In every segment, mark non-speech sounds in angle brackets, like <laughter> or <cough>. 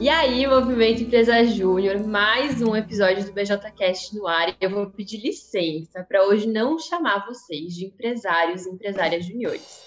E aí, Movimento Empresa Júnior, mais um episódio do BJCast no ar. Eu vou pedir licença para hoje não chamar vocês de empresários e empresárias juniores.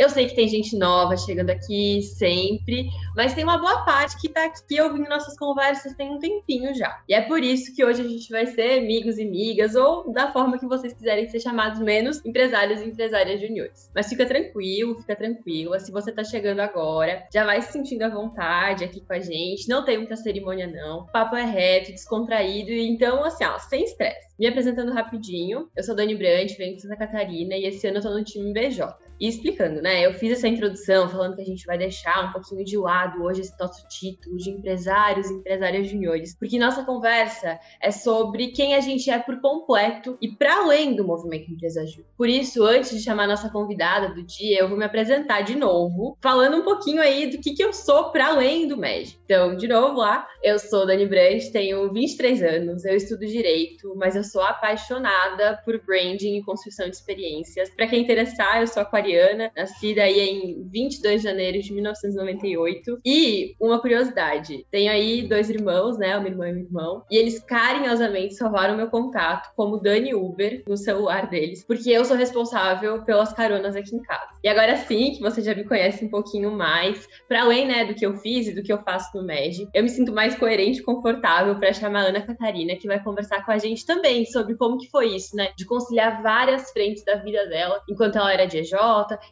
Eu sei que tem gente nova chegando aqui sempre, mas tem uma boa parte que está aqui ouvindo nossas conversas tem um tempinho já. E é por isso que hoje a gente vai ser amigos e amigas, ou da forma que vocês quiserem ser chamados, menos empresários e empresárias juniores. Mas fica tranquilo, fica tranquila. Se você está chegando agora, já vai se sentindo à vontade aqui com a gente. Não tem muita cerimônia, não. O papo é reto, descontraído. Então, assim, ó, sem estresse. Me apresentando rapidinho, eu sou Dani Brandt, venho de Santa Catarina e esse ano eu tô no time BJ. E explicando, né? Eu fiz essa introdução falando que a gente vai deixar um pouquinho de lado hoje esse nosso título de empresários e empresárias juniores, porque nossa conversa é sobre quem a gente é por completo e para além do movimento Empresa Júnior. Por isso, antes de chamar nossa convidada do dia, eu vou me apresentar de novo, falando um pouquinho aí do que, que eu sou para além do MED. Então, de novo lá, eu sou Dani Brandt, tenho 23 anos, eu estudo direito, mas eu sou apaixonada por branding e construção de experiências. Para quem interessar, eu sou aquariana, nascida aí em 22 de janeiro de 1998. E uma curiosidade, tenho aí dois irmãos, né, uma irmã e um irmão, e eles carinhosamente salvaram meu contato como Dani Uber no celular deles, porque eu sou responsável pelas caronas aqui em casa. E agora sim, que você já me conhece um pouquinho mais, para além, né, do que eu fiz e do que eu faço no MED, eu me sinto mais coerente e confortável para chamar a Ana Catarina, que vai conversar com a gente também sobre como que foi isso, né? De conciliar várias frentes da vida dela enquanto ela era de EJ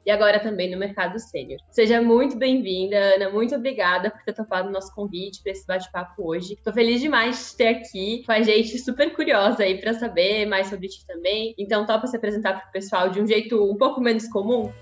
e agora também no mercado sênior. Seja muito bem-vinda, Ana. Muito obrigada por ter topado o nosso convite para esse bate-papo hoje. Tô feliz demais de ter aqui com a gente, super curiosa aí para saber mais sobre ti também. Então, topa se apresentar para o pessoal de um jeito um pouco menos comum?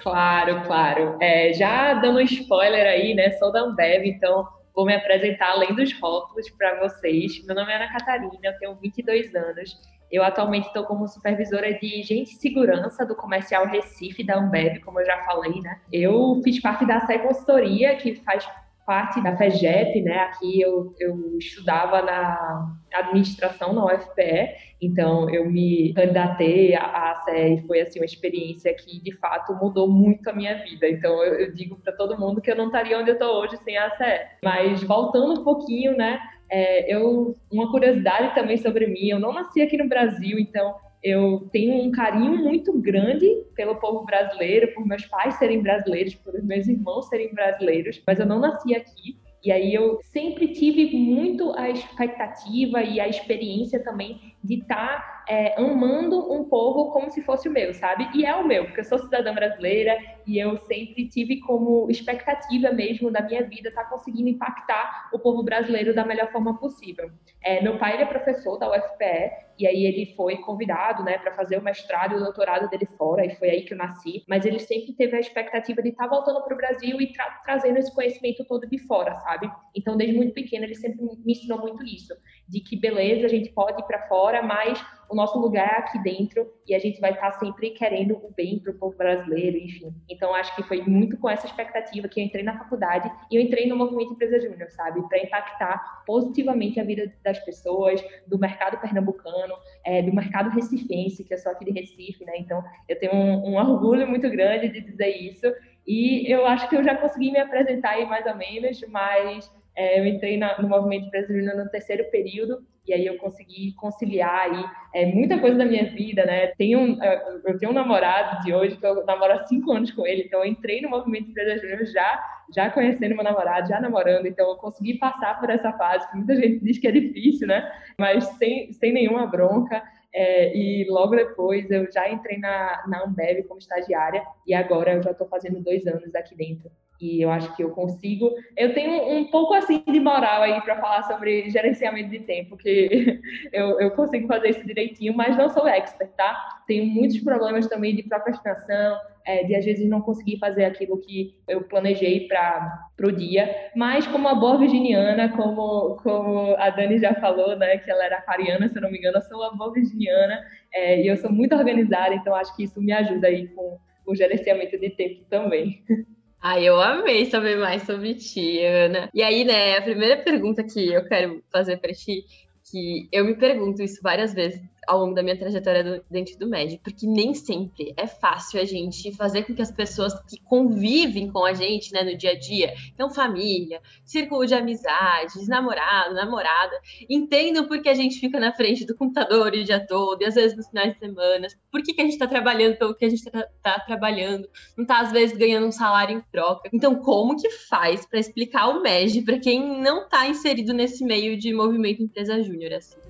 Claro, claro. É, já dando um spoiler aí, né? Sou da Ambev, então vou me apresentar além dos rótulos para vocês. Meu nome é Ana Catarina, eu tenho 22 anos. Eu atualmente estou como supervisora de gente e segurança do comercial Recife da Ambev, como eu já falei, né? Eu fiz parte da SE Consultoria, que faz parte da FEGEP, né? Aqui eu, eu estudava na administração na UFPE, então eu me candidatei à CE e foi assim uma experiência que de fato mudou muito a minha vida. Então eu, eu digo para todo mundo que eu não estaria onde eu estou hoje sem a CE. Mas voltando um pouquinho, né? É, eu uma curiosidade também sobre mim. Eu não nasci aqui no Brasil, então eu tenho um carinho muito grande pelo povo brasileiro, por meus pais serem brasileiros, por meus irmãos serem brasileiros, mas eu não nasci aqui. E aí eu sempre tive muito a expectativa e a experiência também de estar tá, é, amando um povo como se fosse o meu, sabe? E é o meu, porque eu sou cidadã brasileira e eu sempre tive como expectativa mesmo da minha vida estar tá conseguindo impactar o povo brasileiro da melhor forma possível. É, meu pai é professor da UFPE e aí ele foi convidado, né, para fazer o mestrado e o doutorado dele fora e foi aí que eu nasci. Mas ele sempre teve a expectativa de estar tá voltando para o Brasil e tra trazendo esse conhecimento todo de fora, sabe? Então desde muito pequeno ele sempre me ensinou muito isso, de que beleza a gente pode ir para fora, mas o nosso lugar é aqui dentro e a gente vai estar sempre querendo o bem para o povo brasileiro, enfim. Então, acho que foi muito com essa expectativa que eu entrei na faculdade e eu entrei no Movimento Empresa Júnior, sabe? Para impactar positivamente a vida das pessoas, do mercado pernambucano, é, do mercado recifense, que eu sou aqui de Recife, né? Então, eu tenho um, um orgulho muito grande de dizer isso. E eu acho que eu já consegui me apresentar aí mais ou menos, mas é, eu entrei na, no movimento brasileiro no terceiro período e aí eu consegui conciliar aí é, muita coisa da minha vida, né? Tenho, é, eu tenho um namorado de hoje que eu namoro há cinco anos com ele, então eu entrei no movimento Empresa Júnior já, já conhecendo meu namorado, já namorando, então eu consegui passar por essa fase que muita gente diz que é difícil, né? Mas sem, sem nenhuma bronca. É, e logo depois eu já entrei na, na Ambev como estagiária e agora eu já estou fazendo dois anos aqui dentro e eu acho que eu consigo. Eu tenho um pouco assim de moral aí para falar sobre gerenciamento de tempo, que <laughs> eu, eu consigo fazer isso direitinho, mas não sou expert, tá? Tenho muitos problemas também de procrastinação, é, de às vezes não conseguir fazer aquilo que eu planejei para o dia, mas como uma boa virginiana, como, como a Dani já falou, né, que ela era aquariana, se eu não me engano, eu sou uma boa virginiana é, e eu sou muito organizada, então acho que isso me ajuda aí com o gerenciamento de tempo também. <laughs> Ai, eu amei saber mais sobre ti, Ana. E aí, né, a primeira pergunta que eu quero fazer para ti, que eu me pergunto isso várias vezes ao longo da minha trajetória dentro do MED, porque nem sempre é fácil a gente fazer com que as pessoas que convivem com a gente, né, no dia a dia, então família, círculo de amizades, namorado, namorada, entendam por que a gente fica na frente do computador o dia todo, e às vezes nos finais de semana, por que, que a gente está trabalhando pelo que a gente está tá trabalhando, não está às vezes ganhando um salário em troca. Então, como que faz para explicar o MED para quem não está inserido nesse meio de movimento empresa júnior assim?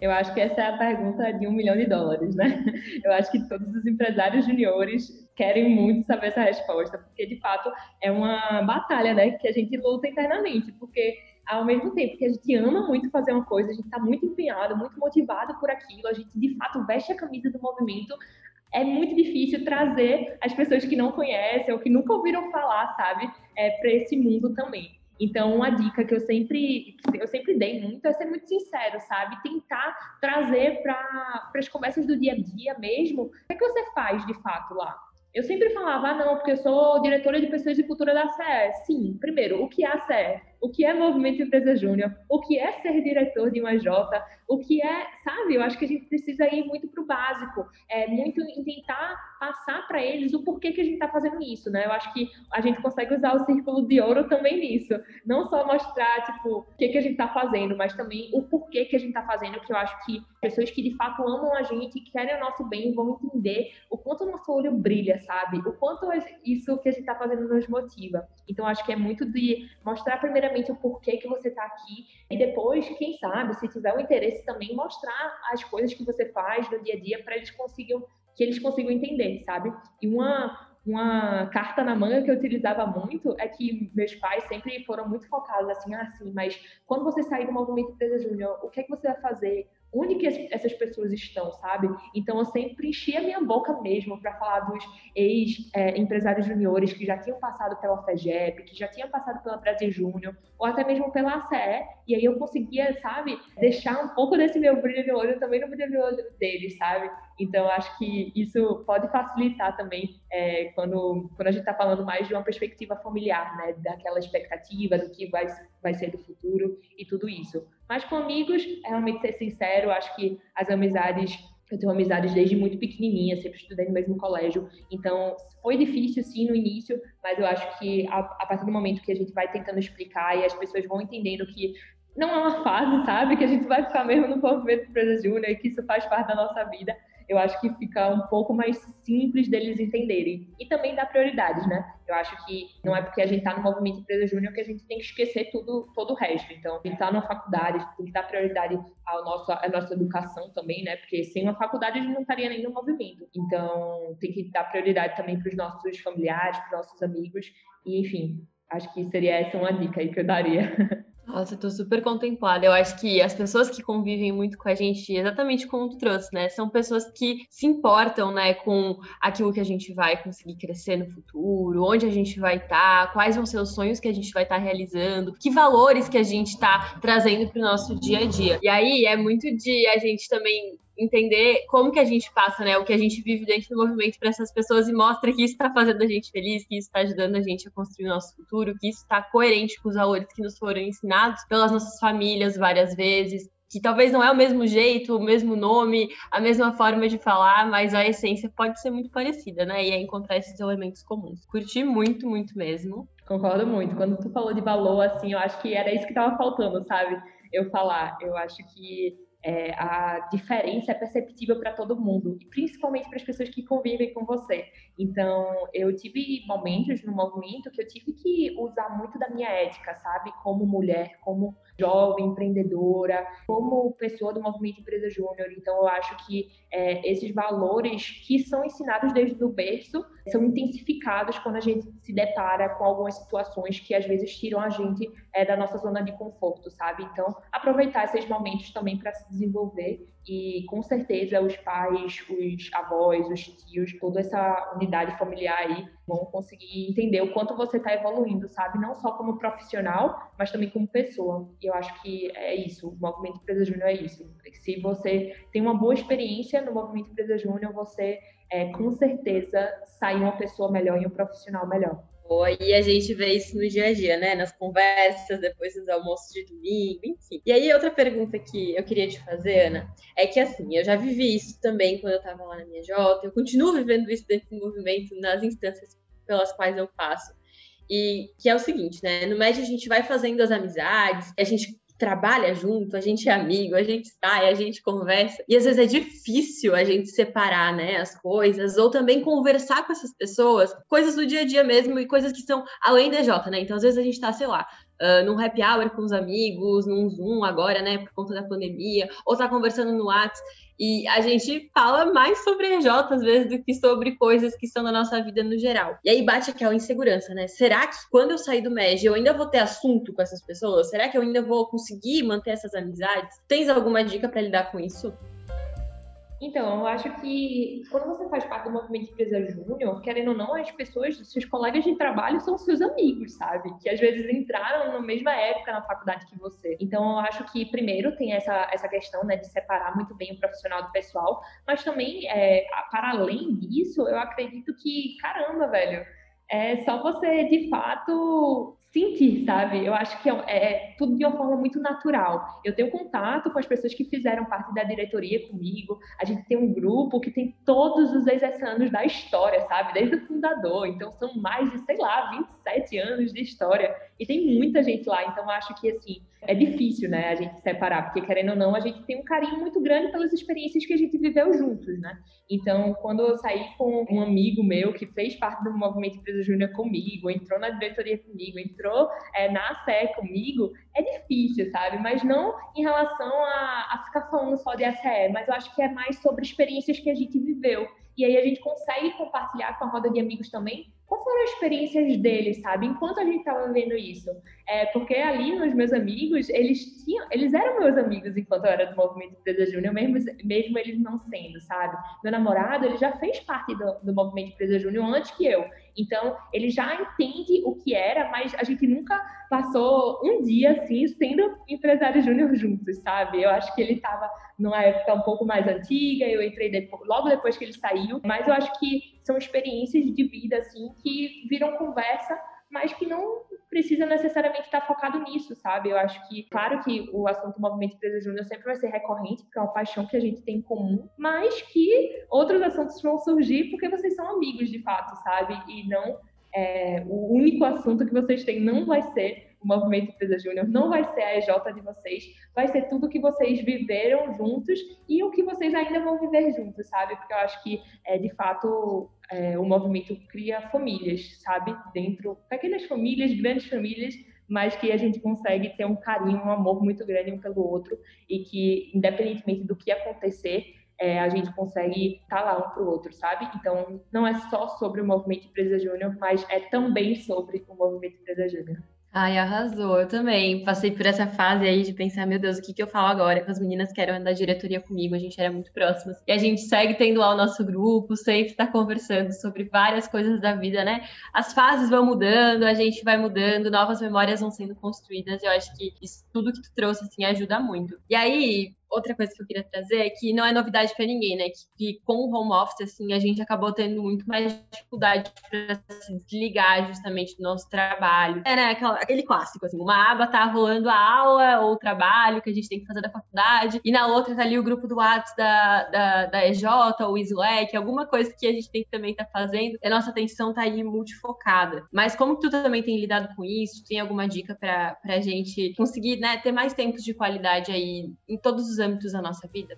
Eu acho que essa é a pergunta de um milhão de dólares, né? Eu acho que todos os empresários juniores querem muito saber essa resposta, porque de fato é uma batalha, né, que a gente luta internamente, porque ao mesmo tempo que a gente ama muito fazer uma coisa, a gente está muito empenhado, muito motivado por aquilo, a gente de fato veste a camisa do movimento, é muito difícil trazer as pessoas que não conhecem ou que nunca ouviram falar, sabe, é, para esse mundo também. Então, uma dica que eu sempre, eu sempre dei muito é ser muito sincero, sabe? Tentar trazer para as conversas do dia a dia mesmo. O que, é que você faz de fato lá? Eu sempre falava, ah, não, porque eu sou diretora de pessoas de cultura da CE. Sim, primeiro, o que é a CE? O que é Movimento Empresa Júnior? O que é ser diretor de uma J? O que é, sabe? Eu acho que a gente precisa ir muito para o básico, é muito em tentar passar para eles o porquê que a gente está fazendo isso, né? Eu acho que a gente consegue usar o círculo de ouro também nisso. Não só mostrar, tipo, o que, que a gente está fazendo, mas também o porquê que a gente está fazendo, que eu acho que pessoas que de fato amam a gente, querem o nosso bem, vão entender o quanto o nosso olho brilha, sabe? O quanto isso que a gente está fazendo nos motiva. Então, acho que é muito de mostrar primeiramente o porquê que você está aqui e depois, quem sabe, se tiver o interesse também, mostrar as coisas que você faz no dia a dia para eles consigam que eles consigam entender, sabe? E uma uma carta na manga que eu utilizava muito é que meus pais sempre foram muito focados assim, assim, mas quando você sair do movimento Empresa Júnior, o que é que você vai fazer? Onde que essas pessoas estão, sabe? Então eu sempre enchia minha boca mesmo para falar dos ex-empresários é, juniores que já tinham passado pela FEGEP, que já tinham passado pela Brasil Júnior, ou até mesmo pela ACE, e aí eu conseguia, sabe, deixar um pouco desse meu brilho no olho também no brilho no olho deles, sabe? Então acho que isso pode facilitar também é, quando, quando a gente está falando mais de uma perspectiva familiar, né? Daquela expectativa do que vai, vai ser do futuro e tudo isso. Mas com amigos, é realmente ser sincero, acho que as amizades eu tenho amizades desde muito pequenininha, sempre estudei no mesmo colégio. Então, foi difícil, sim, no início, mas eu acho que a, a, partir do momento que a gente vai tentando explicar e as pessoas vão entendendo que não é uma fase, sabe? Que a gente vai ficar mesmo no movimento Empresa Júnior e que isso faz parte da nossa vida eu acho que fica um pouco mais simples deles entenderem. E também dá prioridades, né? Eu acho que não é porque a gente está no movimento Empresa Júnior que a gente tem que esquecer tudo, todo o resto. Então, a gente está numa faculdade, tem que dar prioridade ao nosso, à nossa educação também, né? Porque sem uma faculdade a gente não estaria nem no movimento. Então, tem que dar prioridade também para os nossos familiares, para os nossos amigos. E, enfim, acho que seria essa uma dica aí que eu daria. <laughs> Nossa, eu tô super contemplada. Eu acho que as pessoas que convivem muito com a gente, exatamente como tu trouxe, né? São pessoas que se importam, né, com aquilo que a gente vai conseguir crescer no futuro, onde a gente vai estar, tá, quais vão ser os sonhos que a gente vai estar tá realizando, que valores que a gente está trazendo para o nosso dia a dia. E aí é muito de a gente também entender como que a gente passa, né, o que a gente vive dentro do movimento para essas pessoas e mostra que isso está fazendo a gente feliz, que isso está ajudando a gente a construir o nosso futuro, que isso está coerente com os valores que nos foram ensinados pelas nossas famílias várias vezes, que talvez não é o mesmo jeito, o mesmo nome, a mesma forma de falar, mas a essência pode ser muito parecida, né? E é encontrar esses elementos comuns. Curti muito, muito mesmo. Concordo muito. Quando tu falou de valor, assim, eu acho que era isso que estava faltando, sabe? Eu falar. Eu acho que é, a diferença é perceptível para todo mundo, e principalmente para as pessoas que convivem com você. Então, eu tive momentos no movimento que eu tive que usar muito da minha ética, sabe? Como mulher, como jovem empreendedora, como pessoa do movimento Empresa Júnior. Então, eu acho que é, esses valores que são ensinados desde o berço são intensificados quando a gente se depara com algumas situações que às vezes tiram a gente é, da nossa zona de conforto, sabe? Então, aproveitar esses momentos também para se desenvolver e com certeza os pais, os avós, os tios, toda essa unidade familiar aí vão conseguir entender o quanto você está evoluindo, sabe? Não só como profissional, mas também como pessoa. E eu acho que é isso, o Movimento Empresa Júnior é isso. Se você tem uma boa experiência no Movimento Empresa Júnior, você é, com certeza sai uma pessoa melhor e um profissional melhor. Boa, e a gente vê isso no dia a dia, né? Nas conversas, depois dos almoços de domingo, enfim. E aí, outra pergunta que eu queria te fazer, Ana, é que assim, eu já vivi isso também quando eu estava lá na minha Jota, eu continuo vivendo isso desse movimento nas instâncias pelas quais eu passo. E que é o seguinte, né? No médio a gente vai fazendo as amizades, a gente trabalha junto, a gente é amigo, a gente sai, a gente conversa. E às vezes é difícil a gente separar, né, as coisas, ou também conversar com essas pessoas, coisas do dia a dia mesmo e coisas que são além da J, né? Então às vezes a gente tá, sei lá, uh, num happy hour com os amigos, num Zoom agora, né, por conta da pandemia, ou tá conversando no WhatsApp. E a gente fala mais sobre EJ às vezes do que sobre coisas que são da nossa vida no geral. E aí bate aquela insegurança, né? Será que quando eu sair do MEG eu ainda vou ter assunto com essas pessoas? Será que eu ainda vou conseguir manter essas amizades? Tens alguma dica para lidar com isso? Então, eu acho que quando você faz parte do movimento empresa júnior, querendo ou não, as pessoas, seus colegas de trabalho são seus amigos, sabe? Que às vezes entraram na mesma época na faculdade que você. Então, eu acho que primeiro tem essa, essa questão, né, de separar muito bem o profissional do pessoal, mas também, é, para além disso, eu acredito que, caramba, velho, é só você de fato sentir, sabe? Eu acho que é, é, tudo de uma forma muito natural. Eu tenho contato com as pessoas que fizeram parte da diretoria comigo. A gente tem um grupo que tem todos os ex anos da história, sabe? Desde o fundador. Então são mais de, sei lá, 27 anos de história. E tem muita gente lá. Então acho que, assim, é difícil, né, a gente separar, porque querendo ou não, a gente tem um carinho muito grande pelas experiências que a gente viveu juntos, né? Então, quando eu saí com um amigo meu que fez parte do movimento Empresa Júnior comigo, entrou na diretoria comigo, entrou é, na ACE comigo, é difícil, sabe? Mas não em relação a, a ficar falando só de ACE, mas eu acho que é mais sobre experiências que a gente viveu. E aí a gente consegue compartilhar com a roda de amigos também quais foram as experiências deles, sabe? Enquanto a gente estava vendo isso. É, porque ali, nos meus amigos, eles tinham, eles eram meus amigos enquanto eu era do Movimento Empresa Júnior, mesmo, mesmo eles não sendo, sabe? Meu namorado, ele já fez parte do, do Movimento Empresa Júnior antes que eu. Então, ele já entende o que era, mas a gente nunca passou um dia assim sendo empresário júnior juntos, sabe? Eu acho que ele estava numa época um pouco mais antiga, eu entrei depois, logo depois que ele saiu, mas eu acho que são experiências de vida assim que viram conversa mas que não precisa necessariamente estar focado nisso, sabe? Eu acho que, claro que o assunto movimento empresa júnior sempre vai ser recorrente, porque é uma paixão que a gente tem em comum, mas que outros assuntos vão surgir porque vocês são amigos de fato, sabe? E não é, o único assunto que vocês têm não vai ser o Movimento Empresa Júnior, não vai ser a EJ de vocês, vai ser tudo que vocês viveram juntos e o que vocês ainda vão viver juntos, sabe? Porque eu acho que, é, de fato, é, o movimento cria famílias, sabe? Dentro, pequenas famílias, grandes famílias, mas que a gente consegue ter um carinho, um amor muito grande um pelo outro e que, independentemente do que acontecer, é, a gente consegue estar tá lá um para o outro, sabe? Então, não é só sobre o movimento Empresa Júnior, mas é também sobre o movimento Empresa Júnior. Ai, arrasou. Eu também passei por essa fase aí de pensar, meu Deus, o que, que eu falo agora? Que as meninas que eram da diretoria comigo, a gente era muito próximas. E a gente segue tendo lá o nosso grupo, sempre está conversando sobre várias coisas da vida, né? As fases vão mudando, a gente vai mudando, novas memórias vão sendo construídas. Eu acho que isso, tudo que tu trouxe, assim, ajuda muito. E aí, outra coisa que eu queria trazer é que não é novidade para ninguém, né? Que, que, com o home office, assim, a gente acabou tendo muito mais dificuldade para se desligar justamente do nosso trabalho. É, né? Aquele clássico, assim, uma aba tá rolando a aula ou o trabalho que a gente tem que fazer da faculdade, e na outra tá ali o grupo do WhatsApp da, da, da EJ ou Slack, alguma coisa que a gente tem que também tá fazendo, a nossa atenção tá aí multifocada. Mas como tu também tem lidado com isso? Tem alguma dica para pra gente conseguir, né, ter mais tempos de qualidade aí em todos os os âmbitos da nossa vida?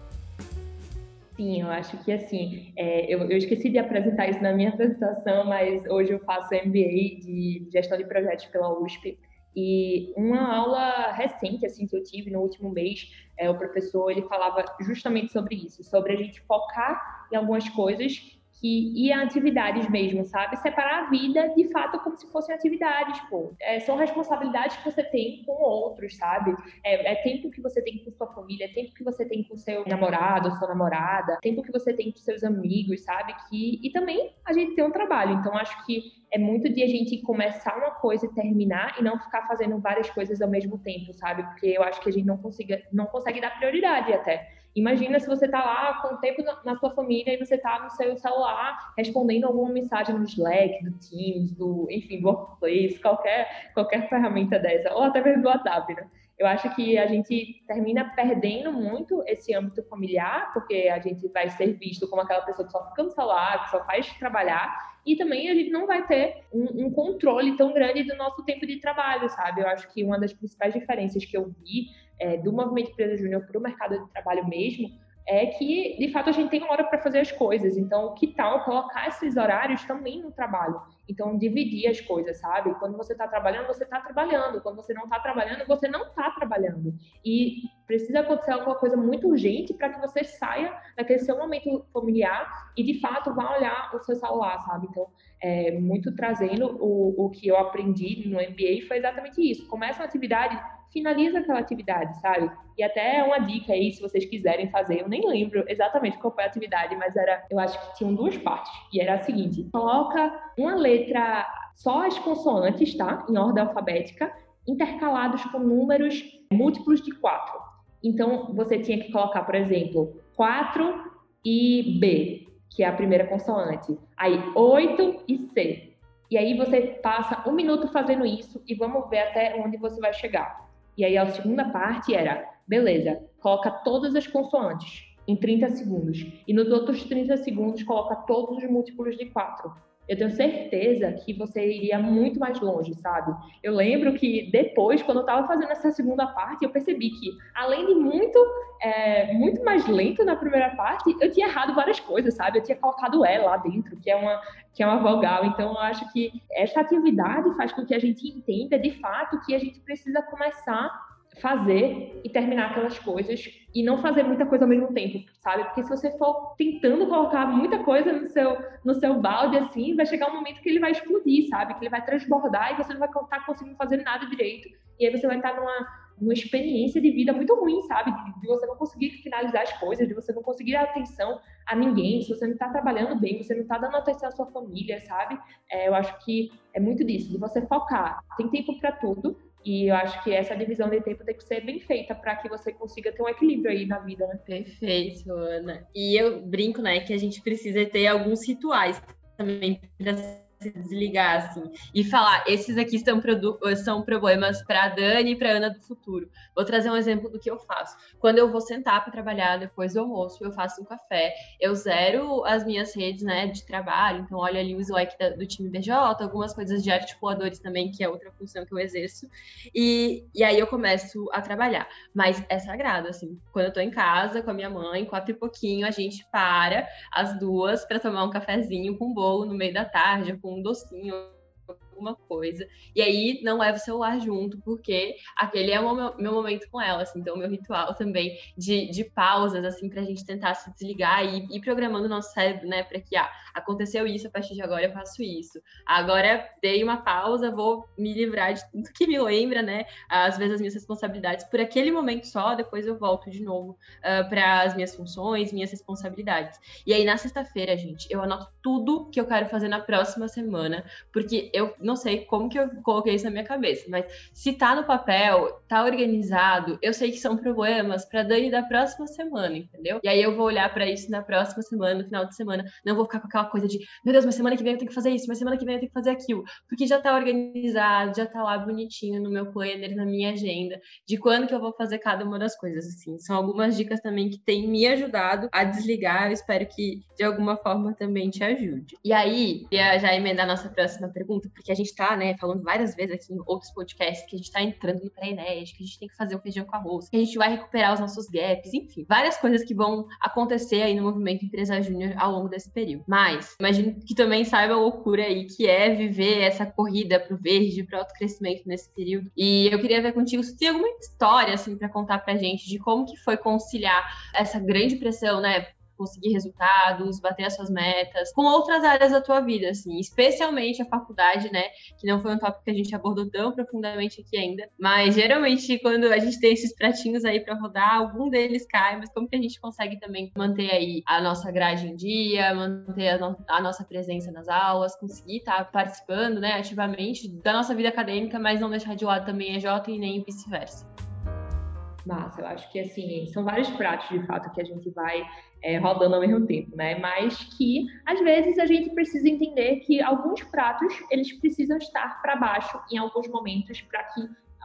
Sim, eu acho que assim, é, eu, eu, esqueci de apresentar isso na minha <laughs> apresentação, mas hoje eu faço MBA de gestão de projetos pela USP. E uma aula recente assim que eu tive no último mês, é, o professor ele falava justamente sobre isso, sobre a gente focar em algumas coisas que e atividades mesmo, sabe? Separar a vida de fato como se fossem atividades, pô. É, são responsabilidades que você tem com outros, sabe? É, é, tempo que você tem com sua família, é tempo que você tem com seu namorado, sua namorada, tempo que você tem com seus amigos, sabe? Que e também a gente tem um trabalho. Então acho que é muito de a gente começar uma coisa e terminar e não ficar fazendo várias coisas ao mesmo tempo, sabe? Porque eu acho que a gente não consiga, não consegue dar prioridade até. Imagina se você está lá com o tempo na, sua família e você está no seu celular respondendo alguma mensagem no Slack, do Teams, do, enfim, do Workplace, qualquer, qualquer ferramenta dessa, ou até mesmo do WhatsApp, né? Eu acho que a gente termina perdendo muito esse âmbito familiar, porque a gente vai ser visto como aquela pessoa que só fica no celular, que só faz trabalhar, e também a gente não vai ter um, um controle tão grande do nosso tempo de trabalho, sabe? Eu acho que uma das principais diferenças que eu vi é, do movimento Empresa Júnior para o mercado de trabalho mesmo é que, de fato, a gente tem hora para fazer as coisas. Então, que tal colocar esses horários também no trabalho? Então, dividir as coisas, sabe? Quando você está trabalhando, você está trabalhando. Quando você não está trabalhando, você não está trabalhando. E precisa acontecer alguma coisa muito urgente para que você saia daquele seu momento familiar e, de fato, vá olhar o seu celular, sabe? Então, é, muito trazendo o, o que eu aprendi no MBA foi exatamente isso. Começa uma atividade finaliza aquela atividade, sabe? E até uma dica aí, se vocês quiserem fazer, eu nem lembro exatamente qual foi a atividade, mas era, eu acho que tinham duas partes. E era a seguinte: coloca uma letra, só as consoantes, tá? Em ordem alfabética, intercalados com números múltiplos de quatro. Então, você tinha que colocar, por exemplo, 4 e B, que é a primeira consoante. Aí, 8 e C. E aí você passa um minuto fazendo isso e vamos ver até onde você vai chegar. E aí a segunda parte era, beleza, coloca todas as consoantes em 30 segundos. E nos outros 30 segundos coloca todos os múltiplos de 4. Eu tenho certeza que você iria muito mais longe, sabe? Eu lembro que depois, quando eu estava fazendo essa segunda parte, eu percebi que, além de muito, é, muito mais lento na primeira parte, eu tinha errado várias coisas, sabe? Eu tinha colocado E lá dentro, que é uma, que é uma vogal. Então, eu acho que essa atividade faz com que a gente entenda, de fato, que a gente precisa começar fazer e terminar aquelas coisas e não fazer muita coisa ao mesmo tempo, sabe? Porque se você for tentando colocar muita coisa no seu no seu balde assim, vai chegar um momento que ele vai explodir, sabe? Que ele vai transbordar e você não vai estar conseguindo fazer nada direito. E aí você vai estar numa uma experiência de vida muito ruim, sabe? De, de você não conseguir finalizar as coisas, de você não conseguir dar atenção a ninguém, se você não está trabalhando bem, você não está dando atenção à sua família, sabe? É, eu acho que é muito disso, de você focar. Tem tempo para tudo, e eu acho que essa divisão de tempo tem que ser bem feita para que você consiga ter um equilíbrio aí na vida, né? Perfeito, Ana. E eu brinco, né, que a gente precisa ter alguns rituais também para se desligar, assim, e falar, esses aqui são, são problemas para Dani e para Ana do futuro. Vou trazer um exemplo do que eu faço. Quando eu vou sentar para trabalhar depois do almoço, eu faço um café, eu zero as minhas redes, né, de trabalho, então olho ali o Slack da, do time BJ, algumas coisas de articuladores também, que é outra função que eu exerço, e, e aí eu começo a trabalhar. Mas é sagrado, assim, quando eu tô em casa com a minha mãe, quatro e pouquinho, a gente para as duas para tomar um cafezinho com bolo no meio da tarde, com um docinho, alguma coisa. E aí não leva o celular junto, porque aquele é o meu, meu momento com ela, assim, então o meu ritual também de, de pausas, assim, pra gente tentar se desligar e ir programando o nosso cérebro, né, pra que, ah, aconteceu isso, a partir de agora eu faço isso. Agora dei uma pausa, vou me livrar de tudo que me lembra, né, às vezes as minhas responsabilidades por aquele momento só, depois eu volto de novo uh, ah, para as minhas funções, minhas responsabilidades. E aí na sexta-feira, gente, eu anoto tudo que eu quero fazer na próxima semana, porque eu não sei como que eu coloquei isso na minha cabeça, mas se tá no papel, tá organizado, eu sei que são problemas para Dani da próxima semana, entendeu? E aí eu vou olhar para isso na próxima semana, no final de semana, não vou ficar com aquela coisa de, meu Deus, mas semana que vem eu tenho que fazer isso, mas semana que vem eu tenho que fazer aquilo, porque já tá organizado, já tá lá bonitinho no meu planner, na minha agenda, de quando que eu vou fazer cada uma das coisas, assim. São algumas dicas também que têm me ajudado a desligar, eu espero que de alguma forma também te ajude. E aí, ia já emendar nossa próxima pergunta, porque a gente tá, né, falando várias vezes aqui em outros podcasts que a gente tá entrando no pré-ENED, que a gente tem que fazer o feijão com arroz, que a gente vai recuperar os nossos gaps, enfim, várias coisas que vão acontecer aí no movimento Empresa Júnior ao longo desse período. Mas, imagino que também saiba a loucura aí que é viver essa corrida pro verde, pro autocrescimento nesse período. E eu queria ver contigo se tem alguma história, assim, para contar pra gente de como que foi conciliar essa grande pressão, né, conseguir resultados, bater as suas metas, com outras áreas da tua vida, assim, especialmente a faculdade, né, que não foi um tópico que a gente abordou tão profundamente aqui ainda, mas geralmente quando a gente tem esses pratinhos aí para rodar, algum deles cai, mas como que a gente consegue também manter aí a nossa grade em dia, manter a, no a nossa presença nas aulas, conseguir estar tá participando, né, ativamente da nossa vida acadêmica, mas não deixar de lado também a Jota e nem vice-versa. Massa, eu acho que assim, são vários pratos de fato que a gente vai é, rodando ao mesmo tempo, né? Mas que às vezes a gente precisa entender que alguns pratos eles precisam estar para baixo em alguns momentos para que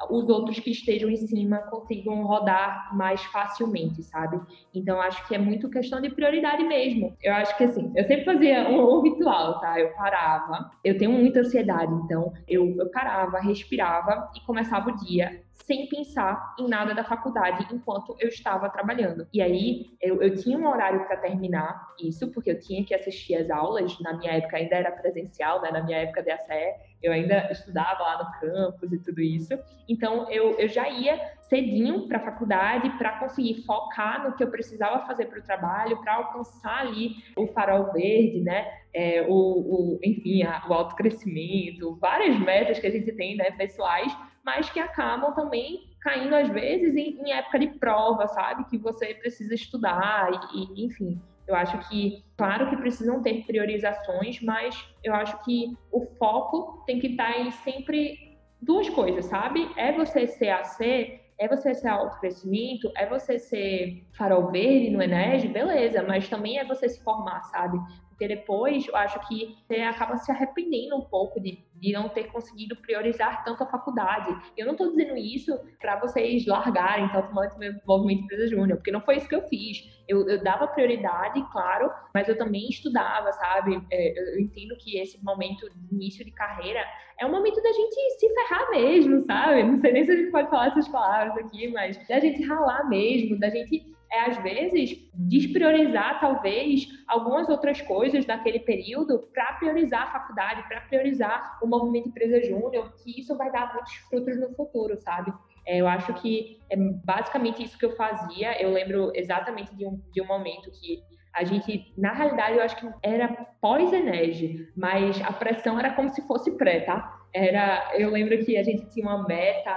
os outros que estejam em cima consigam rodar mais facilmente, sabe? Então acho que é muito questão de prioridade mesmo. Eu acho que assim, eu sempre fazia um, <laughs> ritual, tá? Eu parava, eu tenho muita ansiedade, então eu, eu parava, respirava e começava o dia sem pensar em nada da faculdade enquanto eu estava trabalhando. E aí eu, eu tinha um horário para terminar isso, porque eu tinha que assistir as aulas. Na minha época ainda era presencial, né? Na minha época de ACE, eu ainda estudava lá no campus e tudo isso. Então eu, eu já ia cedinho para a faculdade para conseguir focar no que eu precisava fazer para o trabalho, para alcançar ali o farol verde, né? É, o, o, enfim, a, o autocrescimento, várias metas que a gente tem, né, pessoais, mas que acabam também caindo às vezes em, em época de prova, sabe? Que você precisa estudar e, e enfim. Eu acho que, claro que precisam ter priorizações, mas eu acho que o foco tem que estar em sempre duas coisas, sabe? É você ser AC, é você ser autocrescimento, é você ser farol verde no Enege, beleza, mas também é você se formar, sabe? Porque depois eu acho que você acaba se arrependendo um pouco de, de não ter conseguido priorizar tanto a faculdade. Eu não estou dizendo isso para vocês largarem tanto o movimento empresa júnior, porque não foi isso que eu fiz. Eu, eu, dava prioridade, claro, mas eu também estudava, sabe? É, eu entendo que esse momento de início de carreira é um momento da gente se ferrar mesmo, sabe? Não sei nem se a gente pode falar essas palavras aqui, mas da gente ralar mesmo, da gente é, às vezes, despriorizar, talvez, algumas outras coisas daquele período para priorizar a faculdade, para priorizar o movimento empresa júnior, que isso vai dar muitos frutos no futuro, sabe? É, eu acho que é basicamente isso que eu fazia. Eu lembro exatamente de um, de um momento que a gente, na realidade, eu acho que era pós-Enege, mas a pressão era como se fosse pré, tá? Era, eu lembro que a gente tinha uma meta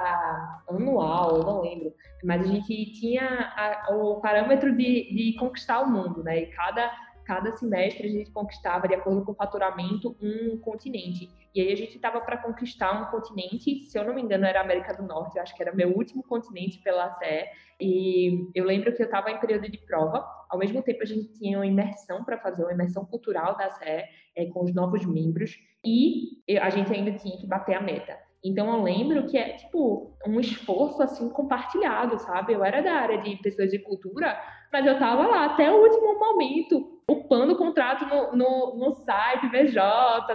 anual, eu não lembro, mas a gente tinha a, o parâmetro de, de conquistar o mundo, né? E cada cada semestre a gente conquistava, de acordo com o faturamento, um continente. E aí a gente estava para conquistar um continente, se eu não me engano, era a América do Norte, eu acho que era meu último continente pela CE. E eu lembro que eu estava em período de prova, ao mesmo tempo a gente tinha uma imersão para fazer, uma imersão cultural da CE é, com os novos membros, e a gente ainda tinha que bater a meta. Então eu lembro que é tipo um esforço assim compartilhado, sabe? Eu era da área de pessoas de cultura, mas eu tava lá até o último momento, upando o contrato no, no, no, site BJ,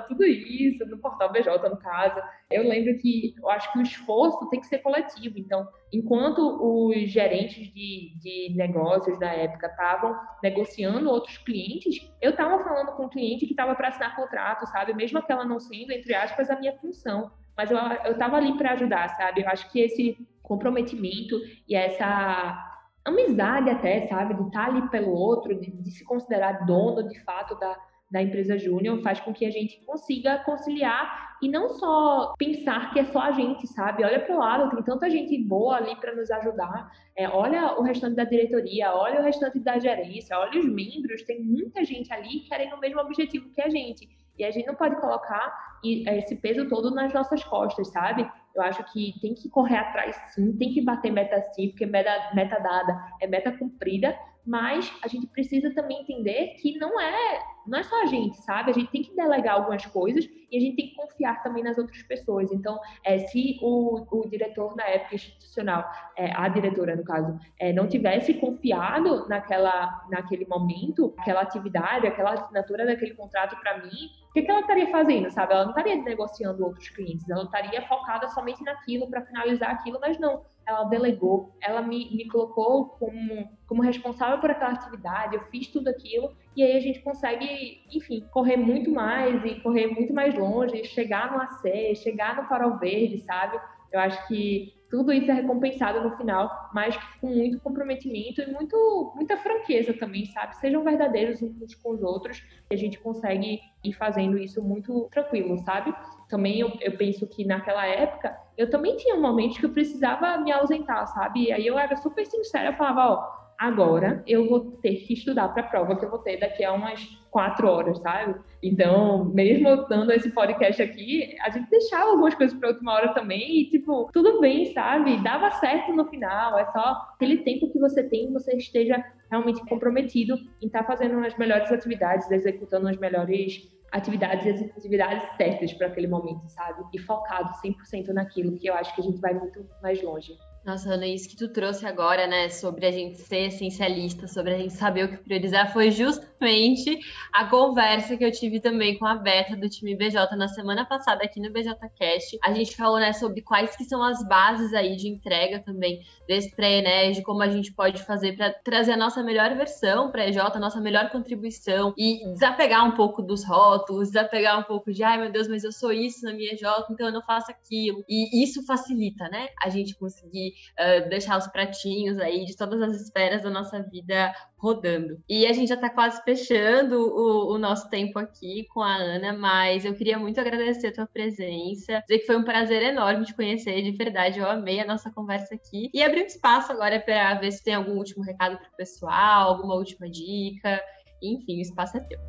tudo isso, no portal BJ, no caso. Eu lembro que eu acho que o esforço tem que ser coletivo. Então, enquanto os gerentes de, de negócios da época estavam negociando outros clientes, eu estava falando com um cliente que estava para assinar contrato, sabe? Mesmo aquela não sendo, entre aspas, a minha função. Mas eu estava ali para ajudar, sabe? Eu acho que esse comprometimento e essa amizade até, sabe? De estar ali pelo outro, de, de se considerar dono de fato da, da empresa júnior faz com que a gente consiga conciliar e não só pensar que é só a gente, sabe? Olha para o lado, tem tanta gente boa ali para nos ajudar. É, olha o restante da diretoria, olha o restante da gerência, olha os membros, tem muita gente ali querendo o mesmo objetivo que a gente. E a gente não pode colocar esse peso todo nas nossas costas, sabe? Eu acho que tem que correr atrás sim, tem que bater meta sim, porque meta, meta dada é meta cumprida, mas a gente precisa também entender que não é, não é só a gente, sabe? A gente tem que delegar algumas coisas e a gente tem que confiar também nas outras pessoas. Então, é, se o, o diretor na época institucional, é, a diretora no caso, é, não tivesse confiado naquela, naquele momento, aquela atividade, aquela assinatura daquele contrato para mim, o que, que ela estaria fazendo, sabe? Ela não estaria negociando outros clientes, ela estaria focada somente naquilo para finalizar aquilo, mas não. Ela delegou, ela me, me colocou como, como responsável por aquela atividade, eu fiz tudo aquilo, e aí a gente consegue, enfim, correr muito mais e correr muito mais longe, chegar no AC, chegar no farol verde, sabe? Eu acho que tudo isso é recompensado no final, mas com muito comprometimento e muito, muita franqueza também, sabe? Sejam verdadeiros uns com os outros e a gente consegue ir fazendo isso muito tranquilo, sabe? Também eu, eu penso que naquela época eu também tinha momentos que eu precisava me ausentar, sabe? E aí eu era super sincera, eu falava, ó, agora eu vou ter que estudar para a prova que eu vou ter daqui a umas quatro horas, sabe? Então, mesmo dando esse podcast aqui, a gente deixava algumas coisas para última hora também e, tipo, tudo bem, sabe? Dava certo no final, é só aquele tempo que você tem, você esteja realmente comprometido em estar tá fazendo as melhores atividades, executando as melhores atividades e atividades certas para aquele momento, sabe? E focado 100% naquilo que eu acho que a gente vai muito mais longe. Nossa, Ana, isso que tu trouxe agora, né, sobre a gente ser essencialista, sobre a gente saber o que priorizar, foi justamente a conversa que eu tive também com a Beta do time BJ na semana passada aqui no BJCast. A gente falou, né, sobre quais que são as bases aí de entrega também desse pré de como a gente pode fazer para trazer a nossa melhor versão para EJ, a nossa melhor contribuição e desapegar um pouco dos rótulos, desapegar um pouco de, ai meu Deus, mas eu sou isso na minha EJ, então eu não faço aquilo. E isso facilita, né, a gente conseguir uh, deixar os pratinhos aí de todas as esferas da nossa vida rodando. E a gente já está quase fechando o, o, nosso tempo aqui com a Ana, mas eu queria muito agradecer a tua presença, dizer que foi um prazer enorme te conhecer, de verdade, eu amei a nossa conversa aqui. E abrir um espaço agora para ver se tem algum último recado para o pessoal, alguma última dica. Enfim, o espaço é teu.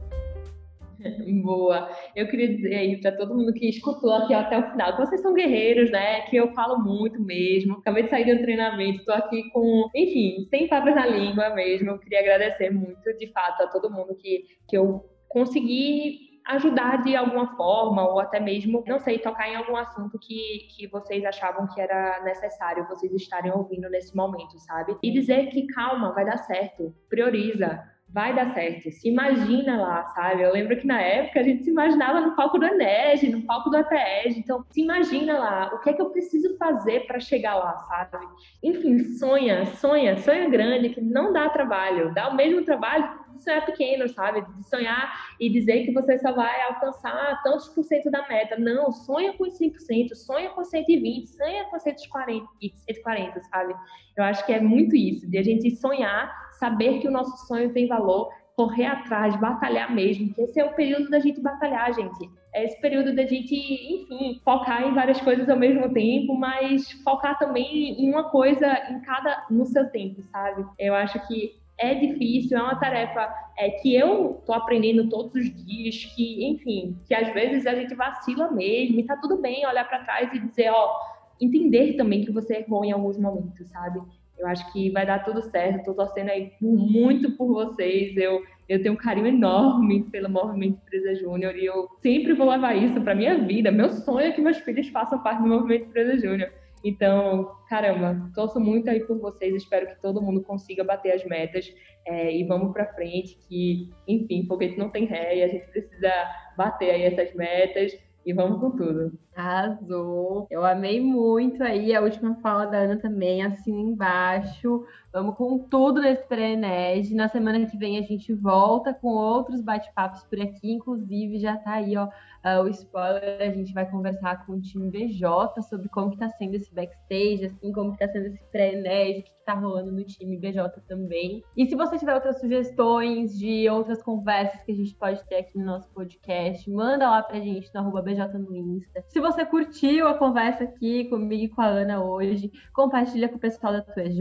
<laughs> Boa. Eu queria dizer aí para todo mundo que escutou aqui até o final, que vocês são guerreiros, né? Que eu falo muito mesmo. Acabei de sair do treinamento, estou aqui com, enfim, sem papas na língua mesmo. Eu queria agradecer muito, de fato, a todo mundo que, que eu consegui ajudar de alguma forma, ou até mesmo, não sei, tocar em algum assunto que, que vocês achavam que era necessário vocês estarem ouvindo nesse momento, sabe? E dizer que calma, vai dar certo, prioriza vai dar certo. Se imagina lá, sabe? Eu lembro que na época a gente se imaginava no palco do Enege, no palco do APEG. Então, se imagina lá, o que é que eu preciso fazer para chegar lá, sabe? Enfim, sonha, sonha, sonha grande, que não dá trabalho. Dá o mesmo trabalho de sonhar pequeno, sabe? De sonhar e dizer que você só vai alcançar tantos por cento da meta. Não, sonha com 100%, sonha com 120%, sonha com 140, 140, sabe? Eu acho que é muito isso, de a gente sonhar saber que o nosso sonho tem valor, correr atrás, batalhar mesmo, que esse é o período da gente batalhar, gente. É esse período da gente, enfim, focar em várias coisas ao mesmo tempo, mas focar também em uma coisa em cada no seu tempo, sabe? Eu acho que é difícil, é uma tarefa é, que eu tô aprendendo todos os dias, que, enfim, que às vezes a gente vacila mesmo, e tá tudo bem olhar para trás e dizer, ó, entender também que você errou em alguns momentos, sabe? Eu acho que vai dar tudo certo. Estou torcendo aí muito por vocês. Eu, eu tenho um carinho enorme pelo movimento Empresa Júnior e eu sempre vou levar isso para minha vida. Meu sonho é que meus filhos façam parte do movimento Empresa Júnior. Então, caramba, torço muito aí por vocês. Espero que todo mundo consiga bater as metas é, e vamos para frente. Que, enfim, foguete não tem ré e a gente precisa bater aí essas metas e vamos com tudo. Arrasou. Eu amei muito aí a última fala da Ana também, assim embaixo. Vamos com tudo nesse pré-ENED. Na semana que vem a gente volta com outros bate-papos por aqui. Inclusive, já tá aí, ó, uh, o spoiler. A gente vai conversar com o time BJ sobre como que tá sendo esse backstage, assim, como que tá sendo esse pré-ENED, o que, que tá rolando no time BJ também. E se você tiver outras sugestões de outras conversas que a gente pode ter aqui no nosso podcast, manda lá pra gente no arroba BJ no Insta. Se você curtiu a conversa aqui comigo e com a Ana hoje, compartilha com o pessoal da tua EJ,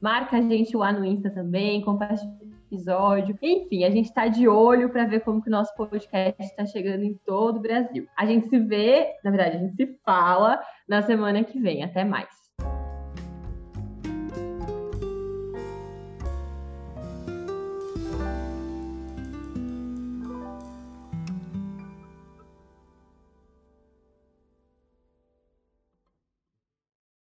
marca a gente lá no Insta também, compartilha episódio. Enfim, a gente está de olho para ver como que o nosso podcast está chegando em todo o Brasil. A gente se vê, na verdade, a gente se fala na semana que vem. Até mais.